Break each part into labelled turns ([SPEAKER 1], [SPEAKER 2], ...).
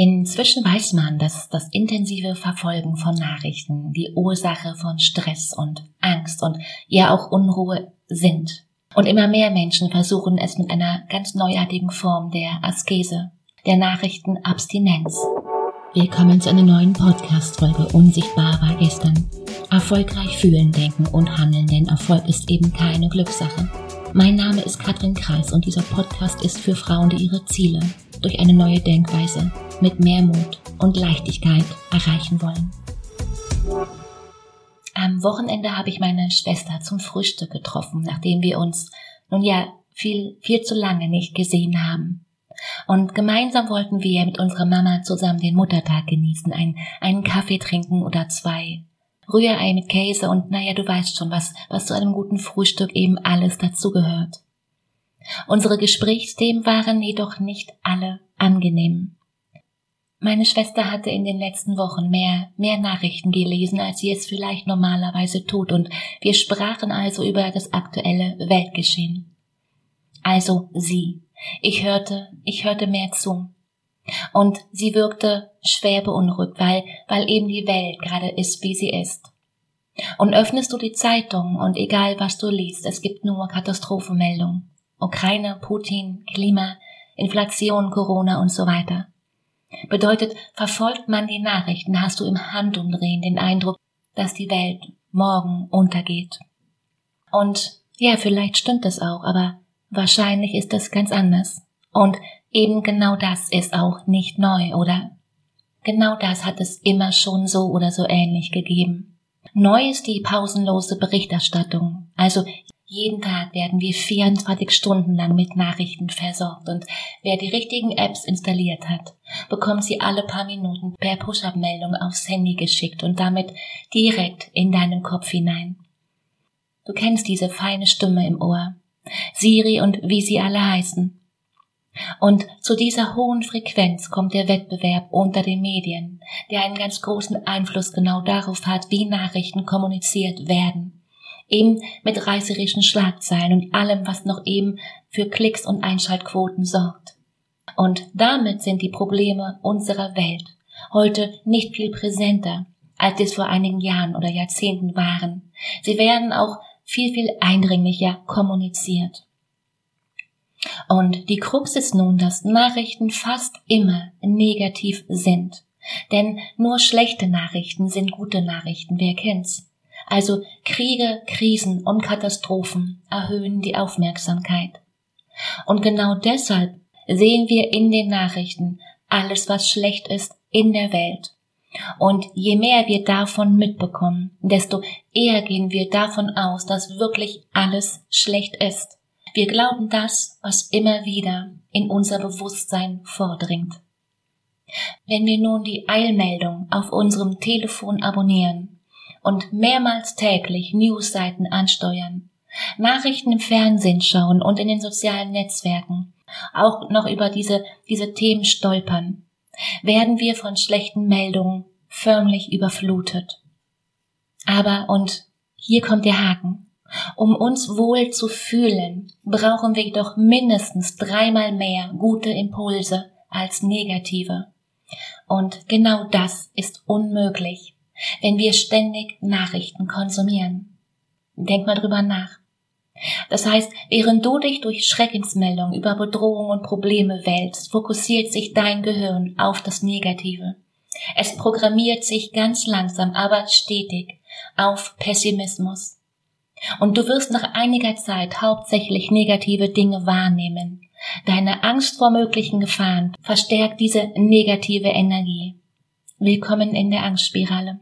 [SPEAKER 1] Inzwischen weiß man, dass das intensive Verfolgen von Nachrichten die Ursache von Stress und Angst und ja auch Unruhe sind. Und immer mehr Menschen versuchen es mit einer ganz neuartigen Form der Askese, der Nachrichtenabstinenz. Willkommen zu einer neuen Podcast-Folge Unsichtbar war gestern. Erfolgreich fühlen, denken und handeln, denn Erfolg ist eben keine Glückssache. Mein Name ist Katrin Kreis und dieser Podcast ist für Frauen, die ihre Ziele durch eine neue Denkweise mit mehr Mut und Leichtigkeit erreichen wollen. Am Wochenende habe ich meine Schwester zum Frühstück getroffen, nachdem wir uns nun ja viel, viel zu lange nicht gesehen haben. Und gemeinsam wollten wir mit unserer Mama zusammen den Muttertag genießen, einen, einen Kaffee trinken oder zwei. Rührei mit Käse und naja, du weißt schon, was, was zu einem guten Frühstück eben alles dazugehört. Unsere Gesprächsthemen waren jedoch nicht alle angenehm. Meine Schwester hatte in den letzten Wochen mehr, mehr Nachrichten gelesen, als sie es vielleicht normalerweise tut, und wir sprachen also über das aktuelle Weltgeschehen. Also sie. Ich hörte, ich hörte mehr zu. Und sie wirkte schwer beunruhigt, weil, weil eben die Welt gerade ist, wie sie ist. Und öffnest du die Zeitung und egal was du liest, es gibt nur Katastrophenmeldungen. Ukraine, Putin, Klima, Inflation, Corona und so weiter. Bedeutet, verfolgt man die Nachrichten, hast du im Handumdrehen den Eindruck, dass die Welt morgen untergeht. Und ja, vielleicht stimmt es auch, aber wahrscheinlich ist es ganz anders. Und eben genau das ist auch nicht neu, oder? Genau das hat es immer schon so oder so ähnlich gegeben. Neu ist die pausenlose Berichterstattung, also jeden Tag werden wir 24 Stunden lang mit Nachrichten versorgt und wer die richtigen Apps installiert hat, bekommt sie alle paar Minuten per Push-up-Meldung aufs Handy geschickt und damit direkt in deinen Kopf hinein. Du kennst diese feine Stimme im Ohr, Siri und wie sie alle heißen. Und zu dieser hohen Frequenz kommt der Wettbewerb unter den Medien, der einen ganz großen Einfluss genau darauf hat, wie Nachrichten kommuniziert werden eben mit reißerischen Schlagzeilen und allem, was noch eben für Klicks und Einschaltquoten sorgt. Und damit sind die Probleme unserer Welt heute nicht viel präsenter, als es vor einigen Jahren oder Jahrzehnten waren. Sie werden auch viel, viel eindringlicher kommuniziert. Und die Krux ist nun, dass Nachrichten fast immer negativ sind. Denn nur schlechte Nachrichten sind gute Nachrichten, wer kennt's? Also Kriege, Krisen und Katastrophen erhöhen die Aufmerksamkeit. Und genau deshalb sehen wir in den Nachrichten alles, was schlecht ist in der Welt. Und je mehr wir davon mitbekommen, desto eher gehen wir davon aus, dass wirklich alles schlecht ist. Wir glauben das, was immer wieder in unser Bewusstsein vordringt. Wenn wir nun die Eilmeldung auf unserem Telefon abonnieren, und mehrmals täglich Newsseiten ansteuern, Nachrichten im Fernsehen schauen und in den sozialen Netzwerken, auch noch über diese, diese Themen stolpern, werden wir von schlechten Meldungen förmlich überflutet. Aber, und hier kommt der Haken, um uns wohl zu fühlen, brauchen wir doch mindestens dreimal mehr gute Impulse als negative. Und genau das ist unmöglich wenn wir ständig Nachrichten konsumieren. Denk mal drüber nach. Das heißt, während du dich durch Schreckensmeldungen über Bedrohungen und Probleme wälzt, fokussiert sich dein Gehirn auf das Negative. Es programmiert sich ganz langsam, aber stetig auf Pessimismus. Und du wirst nach einiger Zeit hauptsächlich negative Dinge wahrnehmen. Deine Angst vor möglichen Gefahren verstärkt diese negative Energie. Willkommen in der Angstspirale.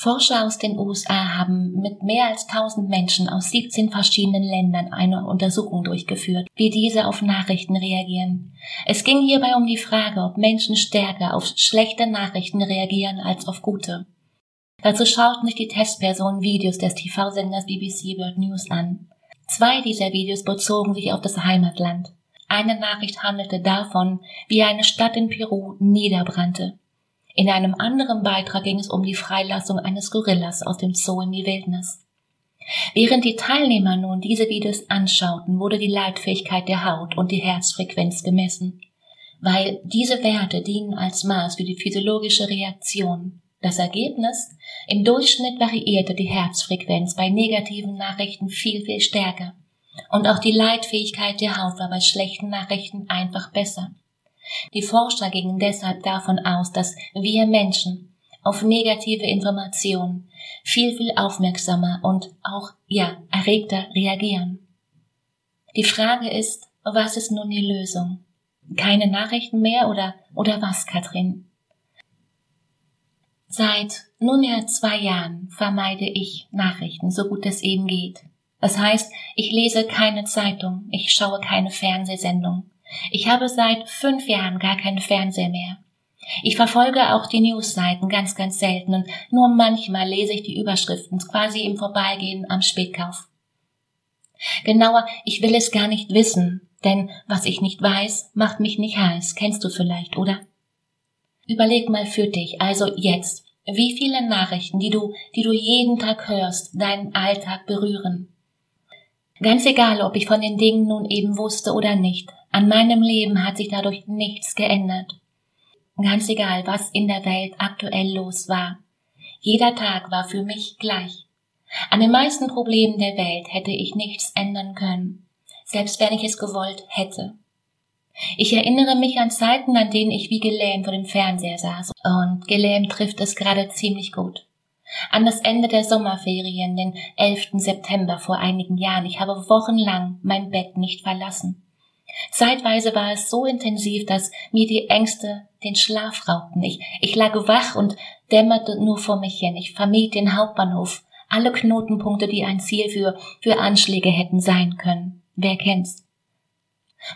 [SPEAKER 1] Forscher aus den USA haben mit mehr als 1000 Menschen aus 17 verschiedenen Ländern eine Untersuchung durchgeführt, wie diese auf Nachrichten reagieren. Es ging hierbei um die Frage, ob Menschen stärker auf schlechte Nachrichten reagieren als auf gute. Dazu schauten sich die Testpersonen Videos des TV-Senders BBC World News an. Zwei dieser Videos bezogen sich auf das Heimatland. Eine Nachricht handelte davon, wie eine Stadt in Peru niederbrannte. In einem anderen Beitrag ging es um die Freilassung eines Gorillas aus dem Zoo in die Wildnis. Während die Teilnehmer nun diese Videos anschauten, wurde die Leitfähigkeit der Haut und die Herzfrequenz gemessen. weil diese Werte dienen als Maß für die physiologische Reaktion. Das Ergebnis? Im Durchschnitt variierte die Herzfrequenz bei negativen Nachrichten viel, viel stärker. Und auch die Leitfähigkeit der Haut war bei schlechten Nachrichten einfach besser. Die Forscher gingen deshalb davon aus, dass wir Menschen auf negative Informationen viel, viel aufmerksamer und auch, ja, erregter reagieren. Die Frage ist, was ist nun die Lösung? Keine Nachrichten mehr oder, oder was, Katrin? Seit nunmehr zwei Jahren vermeide ich Nachrichten, so gut es eben geht. Das heißt, ich lese keine Zeitung, ich schaue keine Fernsehsendung. Ich habe seit fünf Jahren gar keinen Fernseher mehr. Ich verfolge auch die Newsseiten ganz, ganz selten und nur manchmal lese ich die Überschriften quasi im Vorbeigehen am Spätkauf. Genauer, ich will es gar nicht wissen, denn was ich nicht weiß, macht mich nicht heiß, kennst du vielleicht, oder? Überleg mal für dich, also jetzt, wie viele Nachrichten, die du, die du jeden Tag hörst, deinen Alltag berühren. Ganz egal, ob ich von den Dingen nun eben wusste oder nicht, an meinem Leben hat sich dadurch nichts geändert. Ganz egal, was in der Welt aktuell los war. Jeder Tag war für mich gleich. An den meisten Problemen der Welt hätte ich nichts ändern können, selbst wenn ich es gewollt hätte. Ich erinnere mich an Zeiten, an denen ich wie gelähmt vor dem Fernseher saß, und gelähmt trifft es gerade ziemlich gut. An das Ende der Sommerferien, den 11. September vor einigen Jahren, ich habe wochenlang mein Bett nicht verlassen. Zeitweise war es so intensiv, dass mir die Ängste den Schlaf raubten. Ich, ich lag wach und dämmerte nur vor mich hin. Ich vermied den Hauptbahnhof, alle Knotenpunkte, die ein Ziel für, für Anschläge hätten sein können. Wer kennt's?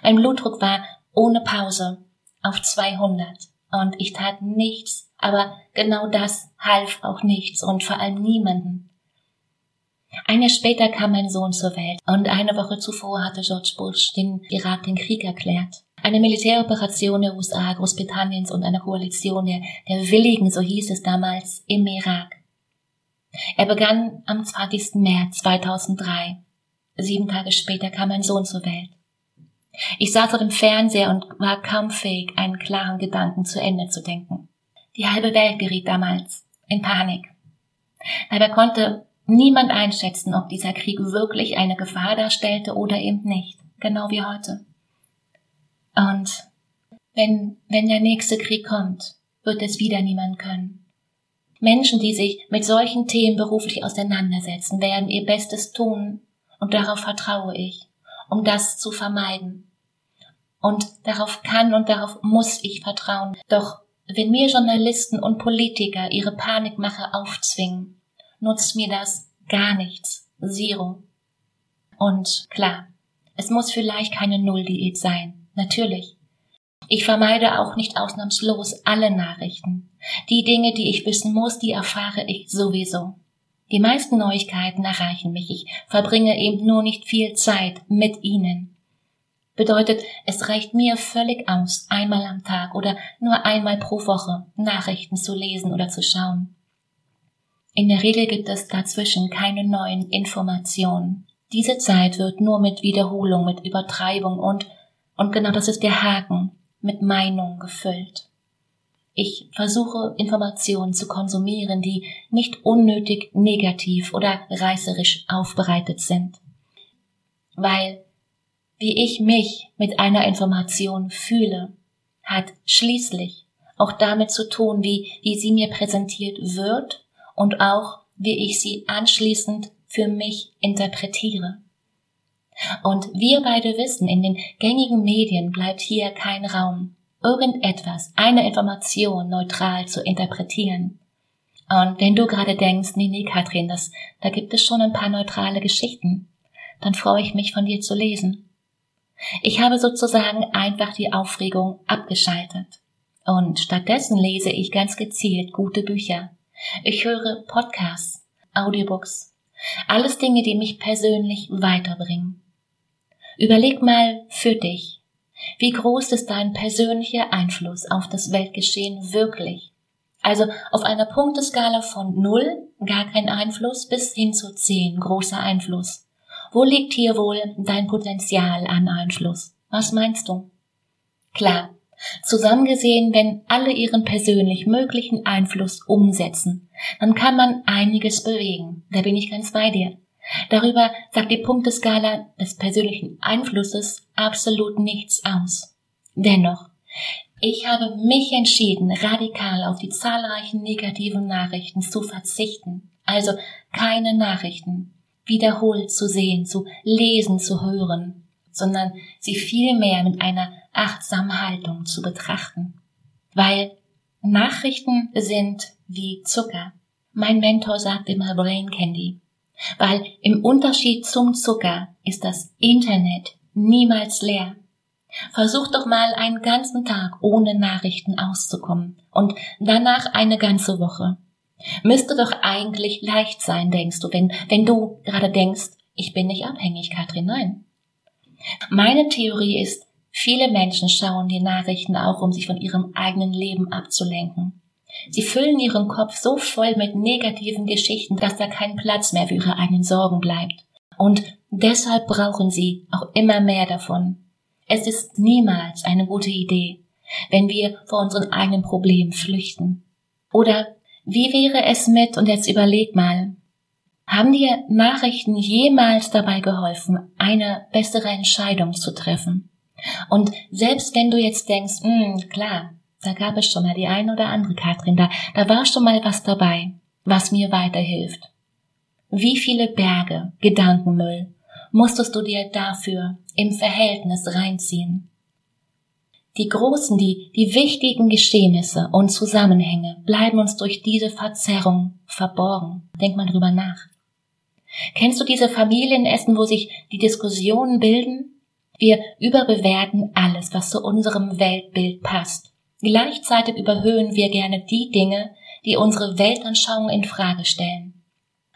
[SPEAKER 1] Mein Blutdruck war ohne Pause auf 200 und ich tat nichts, aber genau das half auch nichts und vor allem niemanden. Ein Jahr später kam mein Sohn zur Welt und eine Woche zuvor hatte George Bush den Irak den Krieg erklärt. Eine Militäroperation der USA, Großbritanniens und einer Koalition der, der Willigen, so hieß es damals, im Irak. Er begann am 20. März 2003. Sieben Tage später kam mein Sohn zur Welt. Ich saß vor dem Fernseher und war kaum fähig, einen klaren Gedanken zu Ende zu denken. Die halbe Welt geriet damals in Panik. Dabei konnte niemand einschätzen, ob dieser Krieg wirklich eine Gefahr darstellte oder eben nicht, genau wie heute. Und wenn, wenn der nächste Krieg kommt, wird es wieder niemand können. Menschen, die sich mit solchen Themen beruflich auseinandersetzen, werden ihr Bestes tun, und darauf vertraue ich, um das zu vermeiden. Und darauf kann und darauf muss ich vertrauen. Doch wenn mir Journalisten und Politiker ihre Panikmache aufzwingen, nutzt mir das gar nichts. Zero. Und klar, es muss vielleicht keine Nulldiät sein. Natürlich. Ich vermeide auch nicht ausnahmslos alle Nachrichten. Die Dinge, die ich wissen muss, die erfahre ich sowieso. Die meisten Neuigkeiten erreichen mich. Ich verbringe eben nur nicht viel Zeit mit ihnen. Bedeutet, es reicht mir völlig aus, einmal am Tag oder nur einmal pro Woche Nachrichten zu lesen oder zu schauen. In der Regel gibt es dazwischen keine neuen Informationen. Diese Zeit wird nur mit Wiederholung, mit Übertreibung und, und genau das ist der Haken, mit Meinung gefüllt. Ich versuche Informationen zu konsumieren, die nicht unnötig negativ oder reißerisch aufbereitet sind. Weil wie ich mich mit einer Information fühle, hat schließlich auch damit zu tun, wie, wie sie mir präsentiert wird und auch wie ich sie anschließend für mich interpretiere. Und wir beide wissen, in den gängigen Medien bleibt hier kein Raum irgendetwas, eine Information neutral zu interpretieren. Und wenn du gerade denkst, nee, nee, Katrin, das, da gibt es schon ein paar neutrale Geschichten, dann freue ich mich von dir zu lesen. Ich habe sozusagen einfach die Aufregung abgeschaltet. Und stattdessen lese ich ganz gezielt gute Bücher. Ich höre Podcasts, Audiobooks, alles Dinge, die mich persönlich weiterbringen. Überleg mal für dich, wie groß ist dein persönlicher Einfluss auf das Weltgeschehen wirklich? Also auf einer Punkteskala von null, gar kein Einfluss, bis hin zu zehn, großer Einfluss. Wo liegt hier wohl dein Potenzial an Einfluss? Was meinst du? Klar, Zusammengesehen, wenn alle ihren persönlich möglichen Einfluss umsetzen, dann kann man einiges bewegen. Da bin ich ganz bei dir. Darüber sagt die Punkteskala des persönlichen Einflusses absolut nichts aus. Dennoch, ich habe mich entschieden, radikal auf die zahlreichen negativen Nachrichten zu verzichten. Also keine Nachrichten wiederholt zu sehen, zu lesen, zu hören, sondern sie vielmehr mit einer achtsamen Haltung zu betrachten. Weil Nachrichten sind wie Zucker. Mein Mentor sagt immer Brain Candy. Weil im Unterschied zum Zucker ist das Internet niemals leer. Versuch doch mal einen ganzen Tag ohne Nachrichten auszukommen und danach eine ganze Woche. Müsste doch eigentlich leicht sein, denkst du, wenn, wenn du gerade denkst, ich bin nicht abhängig, Katrin, nein. Meine Theorie ist, viele Menschen schauen die Nachrichten auch, um sich von ihrem eigenen Leben abzulenken. Sie füllen ihren Kopf so voll mit negativen Geschichten, dass da kein Platz mehr für ihre eigenen Sorgen bleibt. Und deshalb brauchen sie auch immer mehr davon. Es ist niemals eine gute Idee, wenn wir vor unseren eigenen Problemen flüchten. Oder wie wäre es mit, und jetzt überleg mal, haben dir Nachrichten jemals dabei geholfen, eine bessere Entscheidung zu treffen? Und selbst wenn du jetzt denkst, hm, klar, da gab es schon mal die eine oder andere Katrin, da, da war schon mal was dabei, was mir weiterhilft. Wie viele Berge, Gedankenmüll musstest du dir dafür im Verhältnis reinziehen? Die großen, die, die wichtigen Geschehnisse und Zusammenhänge bleiben uns durch diese Verzerrung verborgen. Denk mal drüber nach. Kennst du diese Familienessen, wo sich die Diskussionen bilden? Wir überbewerten alles, was zu unserem Weltbild passt. Gleichzeitig überhöhen wir gerne die Dinge, die unsere Weltanschauung in Frage stellen.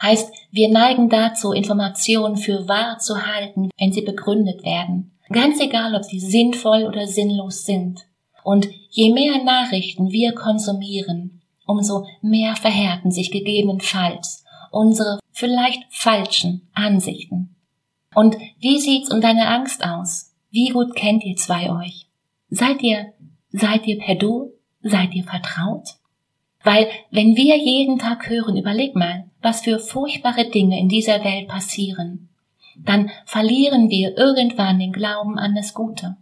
[SPEAKER 1] Heißt, wir neigen dazu, Informationen für wahr zu halten, wenn sie begründet werden. Ganz egal, ob sie sinnvoll oder sinnlos sind. Und je mehr Nachrichten wir konsumieren, umso mehr verhärten sich gegebenenfalls unsere vielleicht falschen Ansichten. Und wie sieht's um deine Angst aus? Wie gut kennt ihr zwei euch? Seid ihr Seid ihr per Du? Seid ihr vertraut? Weil wenn wir jeden Tag hören, überleg mal, was für furchtbare Dinge in dieser Welt passieren, dann verlieren wir irgendwann den Glauben an das Gute.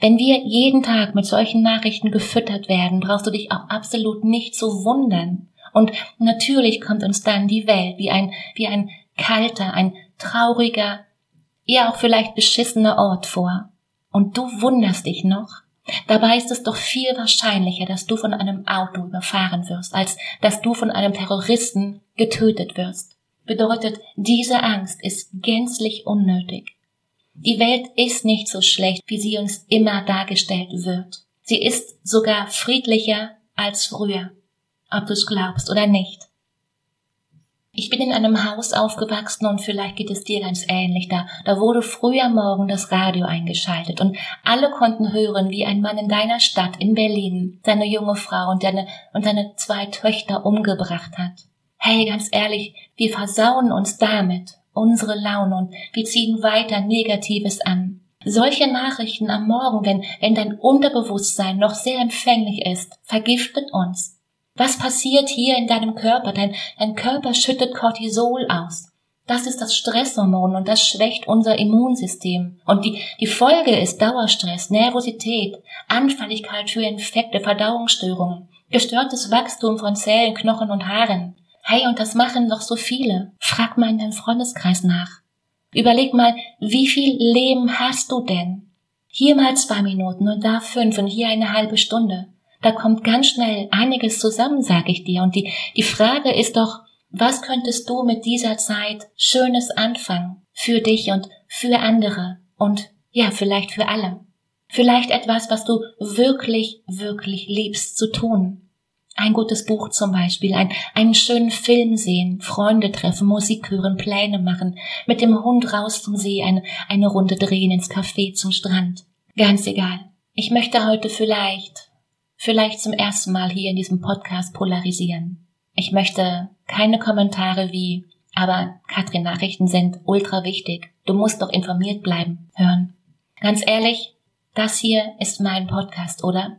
[SPEAKER 1] Wenn wir jeden Tag mit solchen Nachrichten gefüttert werden, brauchst du dich auch absolut nicht zu wundern. Und natürlich kommt uns dann die Welt wie ein, wie ein kalter, ein trauriger, eher auch vielleicht beschissener Ort vor. Und du wunderst dich noch, Dabei ist es doch viel wahrscheinlicher, dass du von einem Auto überfahren wirst, als dass du von einem Terroristen getötet wirst. Bedeutet, diese Angst ist gänzlich unnötig. Die Welt ist nicht so schlecht, wie sie uns immer dargestellt wird. Sie ist sogar friedlicher als früher, ob du es glaubst oder nicht. Ich bin in einem Haus aufgewachsen und vielleicht geht es dir ganz ähnlich. Da, da wurde früh am Morgen das Radio eingeschaltet und alle konnten hören, wie ein Mann in deiner Stadt in Berlin seine junge Frau und seine, und seine zwei Töchter umgebracht hat. Hey, ganz ehrlich, wir versauen uns damit unsere Laune und wir ziehen weiter Negatives an. Solche Nachrichten am Morgen, wenn, wenn dein Unterbewusstsein noch sehr empfänglich ist, vergiftet uns. Was passiert hier in deinem Körper? Dein, dein Körper schüttet Cortisol aus. Das ist das Stresshormon und das schwächt unser Immunsystem. Und die, die Folge ist Dauerstress, Nervosität, Anfälligkeit für Infekte, Verdauungsstörungen, gestörtes Wachstum von Zellen, Knochen und Haaren. Hey, und das machen doch so viele. Frag mal in deinem Freundeskreis nach. Überleg mal, wie viel Leben hast du denn? Hier mal zwei Minuten und da fünf und hier eine halbe Stunde. Da kommt ganz schnell einiges zusammen, sag ich dir. Und die, die Frage ist doch, was könntest du mit dieser Zeit Schönes anfangen? Für dich und für andere und ja, vielleicht für alle. Vielleicht etwas, was du wirklich, wirklich liebst zu tun. Ein gutes Buch zum Beispiel, ein, einen schönen Film sehen, Freunde treffen, Musik hören, Pläne machen, mit dem Hund raus zum See, eine, eine Runde drehen ins Café zum Strand. Ganz egal. Ich möchte heute vielleicht vielleicht zum ersten Mal hier in diesem Podcast polarisieren. Ich möchte keine Kommentare wie, aber Katrin, Nachrichten sind ultra wichtig. Du musst doch informiert bleiben, hören. Ganz ehrlich, das hier ist mein Podcast, oder?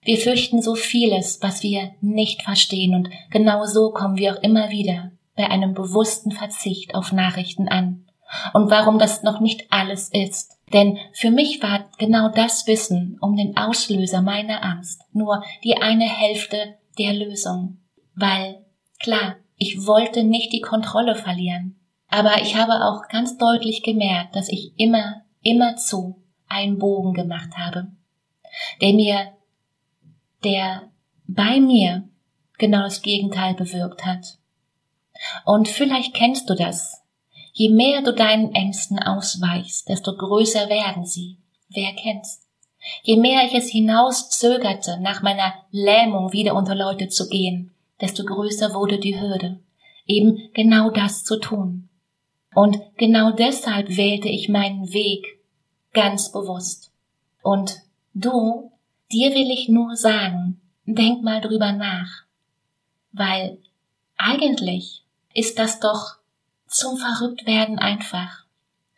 [SPEAKER 1] Wir fürchten so vieles, was wir nicht verstehen, und genau so kommen wir auch immer wieder bei einem bewussten Verzicht auf Nachrichten an. Und warum das noch nicht alles ist. Denn für mich war genau das Wissen um den Auslöser meiner Angst nur die eine Hälfte der Lösung. Weil, klar, ich wollte nicht die Kontrolle verlieren. Aber ich habe auch ganz deutlich gemerkt, dass ich immer, immer zu einen Bogen gemacht habe, der mir, der bei mir genau das Gegenteil bewirkt hat. Und vielleicht kennst du das. Je mehr du deinen Ängsten ausweichst, desto größer werden sie. Wer kennt's? Je mehr ich es hinauszögerte, nach meiner Lähmung wieder unter Leute zu gehen, desto größer wurde die Hürde, eben genau das zu tun. Und genau deshalb wählte ich meinen Weg ganz bewusst. Und du, dir will ich nur sagen, denk mal drüber nach. Weil eigentlich ist das doch zum Verrücktwerden einfach.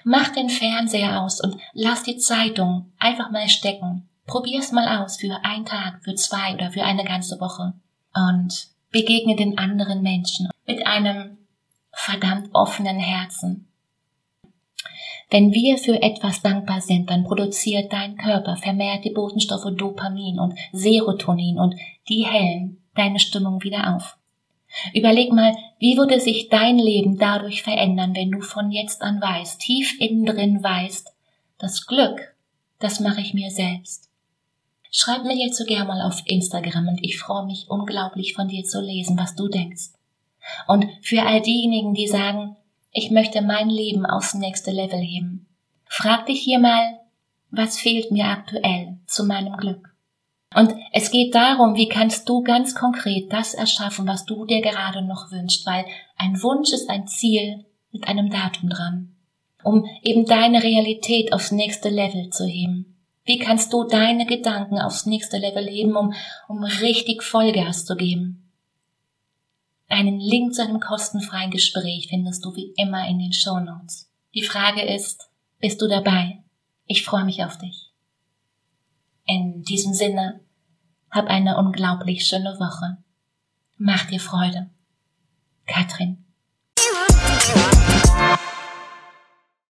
[SPEAKER 1] Mach den Fernseher aus und lass die Zeitung einfach mal stecken. Probier's mal aus für einen Tag, für zwei oder für eine ganze Woche. Und begegne den anderen Menschen mit einem verdammt offenen Herzen. Wenn wir für etwas dankbar sind, dann produziert dein Körper vermehrt die Botenstoffe Dopamin und Serotonin und die hellen deine Stimmung wieder auf. Überleg mal, wie würde sich dein Leben dadurch verändern, wenn du von jetzt an weißt, tief innen drin weißt, das Glück, das mache ich mir selbst. Schreib mir hierzu gerne mal auf Instagram und ich freue mich unglaublich von dir zu lesen, was du denkst. Und für all diejenigen, die sagen, ich möchte mein Leben aufs nächste Level heben, frag dich hier mal, was fehlt mir aktuell zu meinem Glück? Und es geht darum, wie kannst du ganz konkret das erschaffen, was du dir gerade noch wünschst, weil ein Wunsch ist ein Ziel mit einem Datum dran, um eben deine Realität aufs nächste Level zu heben. Wie kannst du deine Gedanken aufs nächste Level heben, um, um richtig Vollgas zu geben? Einen Link zu einem kostenfreien Gespräch findest du wie immer in den Show Notes. Die Frage ist, bist du dabei? Ich freue mich auf dich. In diesem Sinne, hab eine unglaublich schöne Woche. Mach dir Freude. Katrin.